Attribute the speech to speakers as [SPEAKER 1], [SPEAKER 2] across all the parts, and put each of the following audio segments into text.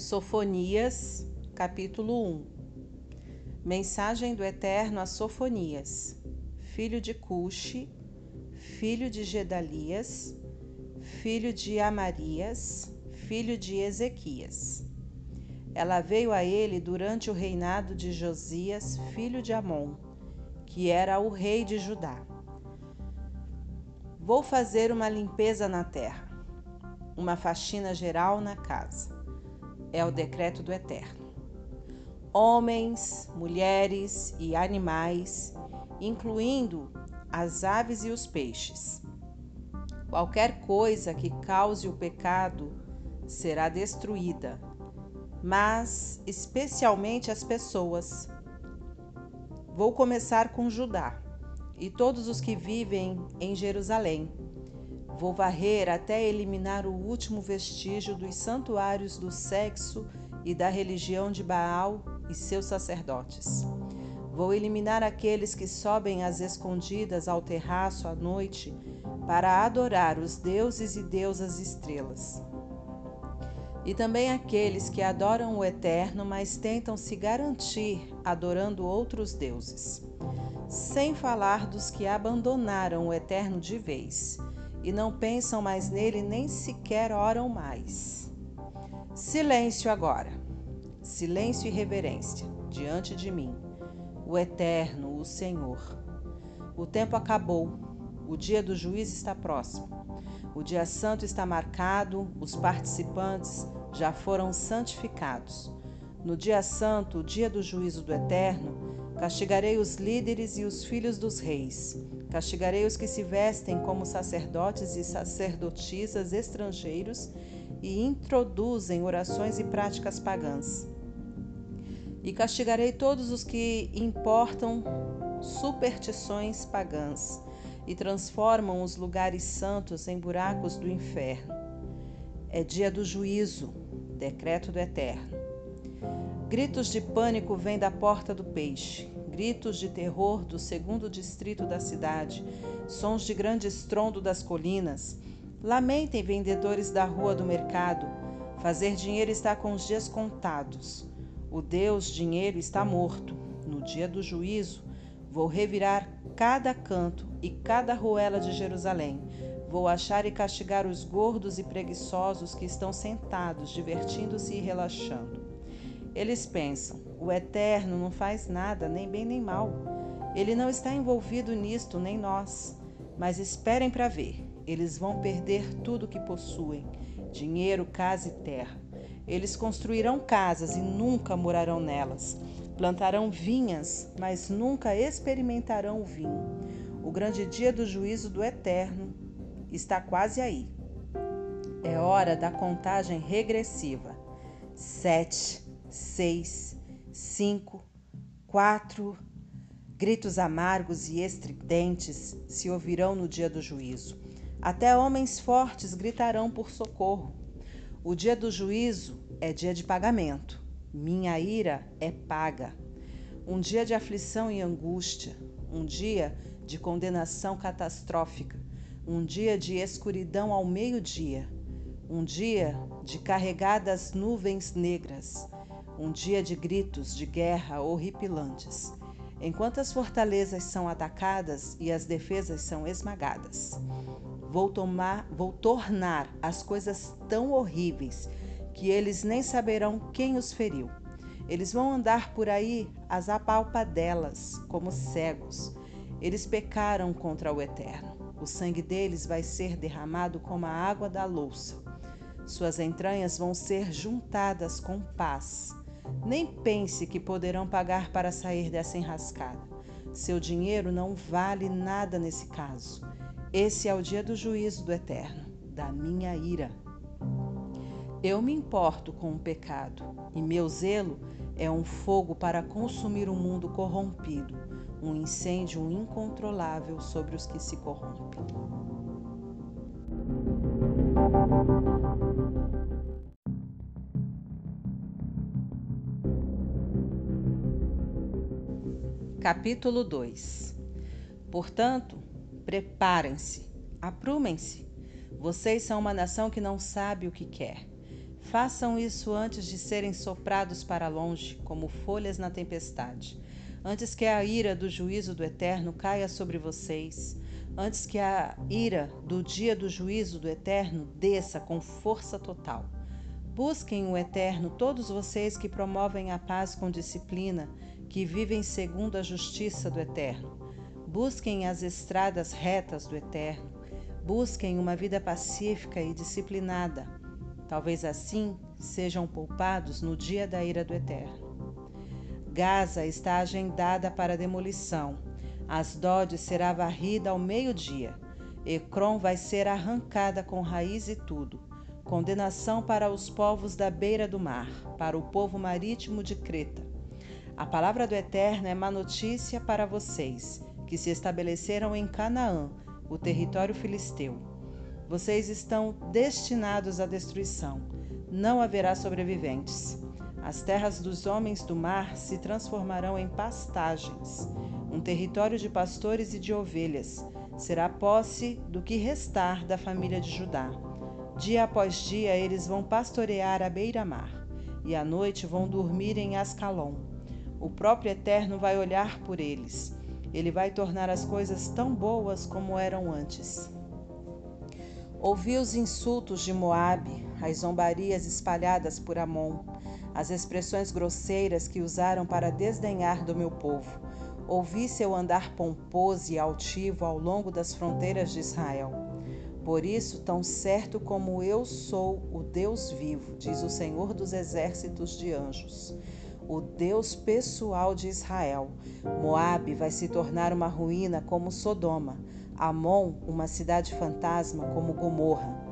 [SPEAKER 1] Sofonias, capítulo 1 Mensagem do Eterno a Sofonias, filho de Cuxi, filho de Gedalias, filho de Amarias, filho de Ezequias. Ela veio a ele durante o reinado de Josias, filho de Amon, que era o rei de Judá. Vou fazer uma limpeza na terra, uma faxina geral na casa é o decreto do Eterno. Homens, mulheres e animais, incluindo as aves e os peixes. Qualquer coisa que cause o pecado será destruída, mas especialmente as pessoas. Vou começar com Judá e todos os que vivem em Jerusalém Vou varrer até eliminar o último vestígio dos santuários do sexo e da religião de Baal e seus sacerdotes. Vou eliminar aqueles que sobem às escondidas ao terraço à noite para adorar os deuses e deusas estrelas. E também aqueles que adoram o Eterno, mas tentam se garantir adorando outros deuses. Sem falar dos que abandonaram o Eterno de vez e não pensam mais nele, nem sequer oram mais. Silêncio agora, silêncio e reverência diante de mim, o Eterno, o Senhor. O tempo acabou, o dia do juiz está próximo. O dia santo está marcado, os participantes já foram santificados. No dia santo, o dia do juízo do Eterno, castigarei os líderes e os filhos dos reis Castigarei os que se vestem como sacerdotes e sacerdotisas estrangeiros e introduzem orações e práticas pagãs. E castigarei todos os que importam superstições pagãs e transformam os lugares santos em buracos do inferno. É dia do juízo, decreto do Eterno. Gritos de pânico vêm da porta do peixe gritos de terror do segundo distrito da cidade, sons de grande estrondo das colinas. Lamentem, vendedores da rua do mercado. Fazer dinheiro está com os dias contados. O Deus dinheiro está morto. No dia do juízo, vou revirar cada canto e cada ruela de Jerusalém. Vou achar e castigar os gordos e preguiçosos que estão sentados, divertindo-se e relaxando. Eles pensam: o Eterno não faz nada, nem bem nem mal. Ele não está envolvido nisto, nem nós. Mas esperem para ver. Eles vão perder tudo que possuem: dinheiro, casa e terra. Eles construirão casas e nunca morarão nelas. Plantarão vinhas, mas nunca experimentarão o vinho. O grande dia do juízo do Eterno está quase aí. É hora da contagem regressiva. Sete seis, cinco, quatro. Gritos amargos e estridentes se ouvirão no dia do juízo. Até homens fortes gritarão por socorro. O dia do juízo é dia de pagamento. Minha ira é paga. Um dia de aflição e angústia. Um dia de condenação catastrófica. Um dia de escuridão ao meio-dia. Um dia de carregadas nuvens negras um dia de gritos de guerra horripilantes, enquanto as fortalezas são atacadas e as defesas são esmagadas. Vou tomar, vou tornar as coisas tão horríveis que eles nem saberão quem os feriu. Eles vão andar por aí às apalpadelas, como cegos. Eles pecaram contra o Eterno. O sangue deles vai ser derramado como a água da louça. Suas entranhas vão ser juntadas com paz. Nem pense que poderão pagar para sair dessa enrascada. Seu dinheiro não vale nada nesse caso. Esse é o dia do juízo do Eterno, da minha ira. Eu me importo com o pecado, e meu zelo é um fogo para consumir o um mundo corrompido, um incêndio incontrolável sobre os que se corrompem. Capítulo 2 Portanto, preparem-se, aprumem-se. Vocês são uma nação que não sabe o que quer. Façam isso antes de serem soprados para longe, como folhas na tempestade, antes que a ira do juízo do Eterno caia sobre vocês, antes que a ira do dia do juízo do Eterno desça com força total. Busquem o Eterno, todos vocês que promovem a paz com disciplina, que vivem segundo a justiça do Eterno. Busquem as estradas retas do Eterno. Busquem uma vida pacífica e disciplinada Talvez assim sejam poupados no dia da ira do Eterno. Gaza está agendada para demolição. Asdod será varrida ao meio-dia. Ecrom vai ser arrancada com raiz e tudo. Condenação para os povos da beira do mar, para o povo marítimo de Creta. A palavra do Eterno é má notícia para vocês, que se estabeleceram em Canaã, o território filisteu. Vocês estão destinados à destruição. Não haverá sobreviventes. As terras dos homens do mar se transformarão em pastagens. Um território de pastores e de ovelhas será posse do que restar da família de Judá. Dia após dia eles vão pastorear à beira-mar, e à noite vão dormir em Ascalon. O próprio Eterno vai olhar por eles. Ele vai tornar as coisas tão boas como eram antes. Ouvi os insultos de Moabe, as zombarias espalhadas por Amon, as expressões grosseiras que usaram para desdenhar do meu povo. Ouvi seu andar pomposo e altivo ao longo das fronteiras de Israel. Por isso, tão certo como eu sou o Deus vivo, diz o Senhor dos exércitos de anjos, o Deus pessoal de Israel, Moabe vai se tornar uma ruína como Sodoma Amon, uma cidade fantasma como Gomorra.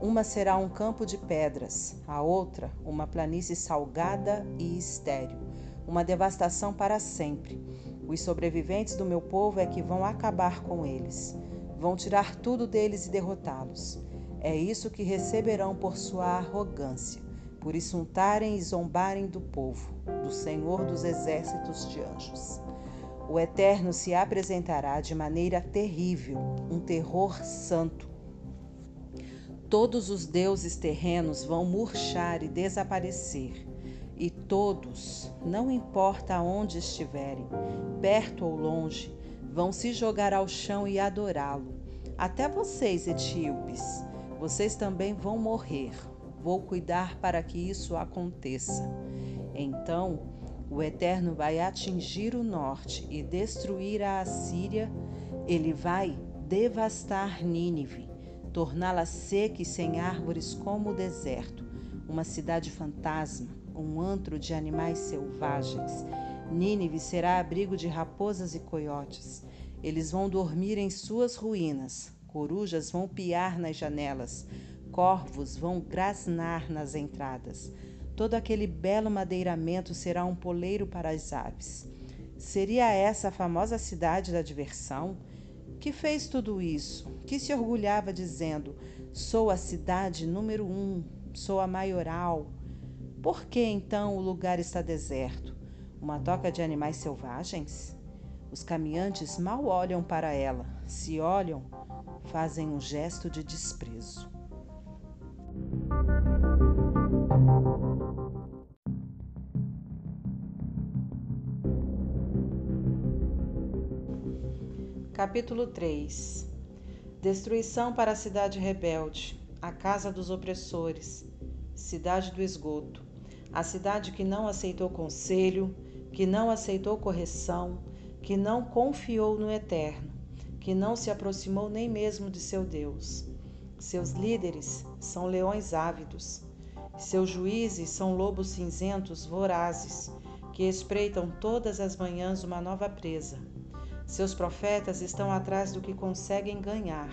[SPEAKER 1] Uma será um campo de pedras, a outra, uma planície salgada e estéril, uma devastação para sempre. Os sobreviventes do meu povo é que vão acabar com eles. Vão tirar tudo deles e derrotá-los. É isso que receberão por sua arrogância, por insultarem e zombarem do povo, do Senhor dos exércitos de anjos. O Eterno se apresentará de maneira terrível, um terror santo. Todos os deuses terrenos vão murchar e desaparecer, e todos, não importa onde estiverem, perto ou longe, vão se jogar ao chão e adorá-lo. Até vocês, etíopes, vocês também vão morrer. Vou cuidar para que isso aconteça. Então, o Eterno vai atingir o norte e destruir a Assíria, ele vai devastar Nínive, torná-la seca e sem árvores como o deserto, uma cidade fantasma, um antro de animais selvagens. Nínive será abrigo de raposas e coiotes. Eles vão dormir em suas ruínas, corujas vão piar nas janelas, corvos vão grasnar nas entradas. Todo aquele belo madeiramento será um poleiro para as aves. Seria essa a famosa cidade da diversão? Que fez tudo isso? Que se orgulhava dizendo: Sou a cidade número um, sou a maioral. Por que então o lugar está deserto? Uma toca de animais selvagens? Os caminhantes mal olham para ela. Se olham, fazem um gesto de desprezo. Capítulo 3 Destruição para a cidade rebelde, a casa dos opressores, cidade do esgoto, a cidade que não aceitou conselho, que não aceitou correção, que não confiou no eterno, que não se aproximou nem mesmo de seu Deus. Seus líderes são leões ávidos, seus juízes são lobos cinzentos vorazes, que espreitam todas as manhãs uma nova presa seus profetas estão atrás do que conseguem ganhar.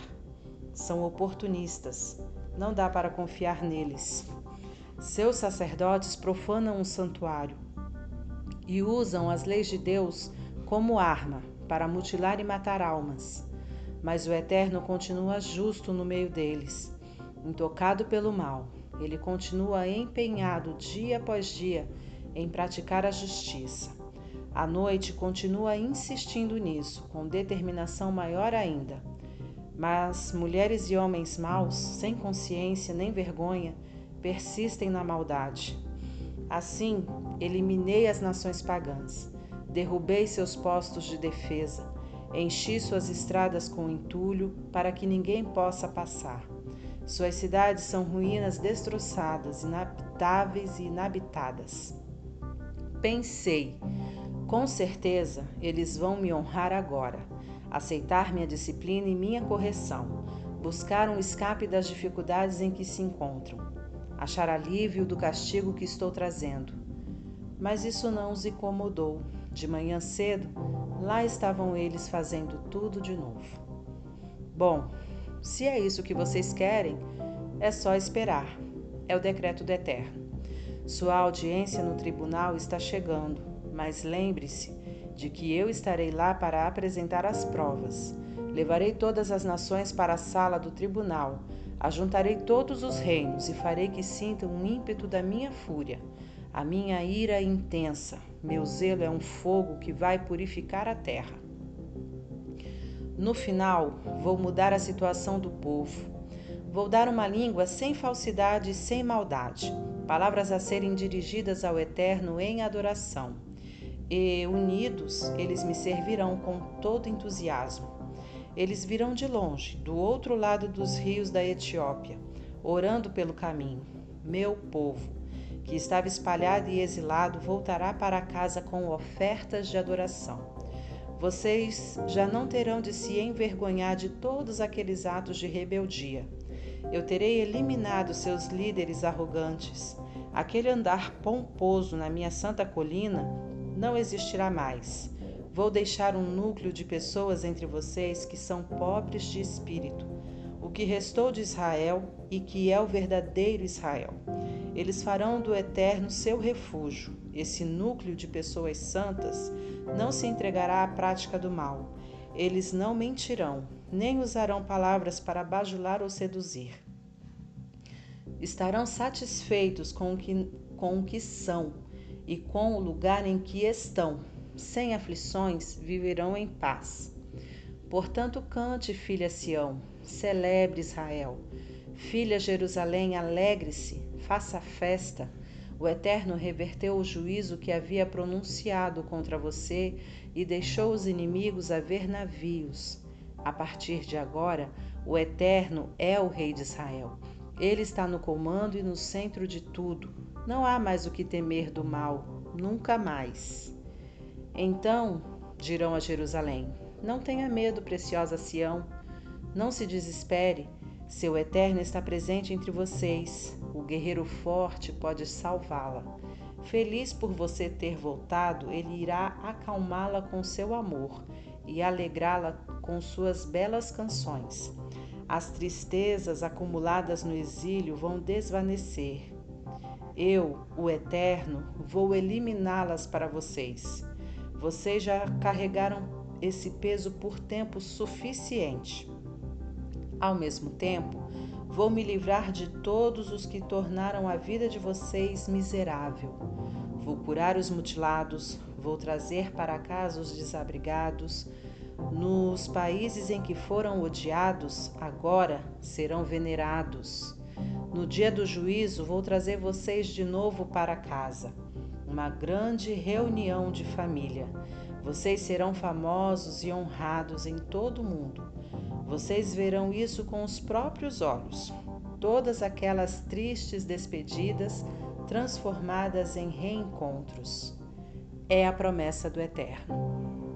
[SPEAKER 1] São oportunistas. Não dá para confiar neles. Seus sacerdotes profanam o santuário e usam as leis de Deus como arma para mutilar e matar almas. Mas o Eterno continua justo no meio deles, intocado pelo mal. Ele continua empenhado dia após dia em praticar a justiça. A noite continua insistindo nisso, com determinação maior ainda. Mas mulheres e homens maus, sem consciência nem vergonha, persistem na maldade. Assim, eliminei as nações pagãs, derrubei seus postos de defesa, enchi suas estradas com entulho para que ninguém possa passar. Suas cidades são ruínas destroçadas, inabitáveis e inabitadas. Pensei, com certeza eles vão me honrar agora, aceitar minha disciplina e minha correção, buscar um escape das dificuldades em que se encontram, achar alívio do castigo que estou trazendo. Mas isso não os incomodou. De manhã cedo, lá estavam eles fazendo tudo de novo. Bom, se é isso que vocês querem, é só esperar. É o decreto do Eterno. Sua audiência no tribunal está chegando mas lembre-se de que eu estarei lá para apresentar as provas. Levarei todas as nações para a sala do tribunal, ajuntarei todos os reinos e farei que sintam um ímpeto da minha fúria. A minha ira é intensa, meu zelo é um fogo que vai purificar a terra. No final, vou mudar a situação do povo. Vou dar uma língua sem falsidade e sem maldade, palavras a serem dirigidas ao Eterno em adoração e unidos eles me servirão com todo entusiasmo. Eles virão de longe, do outro lado dos rios da Etiópia, orando pelo caminho. Meu povo, que estava espalhado e exilado, voltará para casa com ofertas de adoração. Vocês já não terão de se envergonhar de todos aqueles atos de rebeldia. Eu terei eliminado seus líderes arrogantes. Aquele andar pomposo na minha santa colina não existirá mais. Vou deixar um núcleo de pessoas entre vocês que são pobres de espírito, o que restou de Israel e que é o verdadeiro Israel. Eles farão do Eterno seu refúgio. Esse núcleo de pessoas santas não se entregará à prática do mal. Eles não mentirão, nem usarão palavras para bajular ou seduzir. Estarão satisfeitos com o que, com o que são e com o lugar em que estão. Sem aflições, viverão em paz. Portanto, cante, filha Sião, celebre Israel. Filha Jerusalém, alegre-se, faça festa. O Eterno reverteu o juízo que havia pronunciado contra você e deixou os inimigos a ver navios. A partir de agora, o Eterno é o Rei de Israel. Ele está no comando e no centro de tudo. Não há mais o que temer do mal, nunca mais. Então dirão a Jerusalém: Não tenha medo, preciosa Sião, não se desespere, seu Eterno está presente entre vocês. O guerreiro forte pode salvá-la. Feliz por você ter voltado, ele irá acalmá-la com seu amor e alegrá-la com suas belas canções. As tristezas acumuladas no exílio vão desvanecer eu, o Eterno, vou eliminá-las para vocês. Vocês já carregaram esse peso por tempo suficiente. Ao mesmo tempo, vou me livrar de todos os que tornaram a vida de vocês miserável. Vou curar os mutilados, vou trazer para casa os desabrigados. Nos países em que foram odiados, agora serão venerados. No dia do juízo, vou trazer vocês de novo para casa. Uma grande reunião de família. Vocês serão famosos e honrados em todo o mundo. Vocês verão isso com os próprios olhos. Todas aquelas tristes despedidas transformadas em reencontros. É a promessa do Eterno.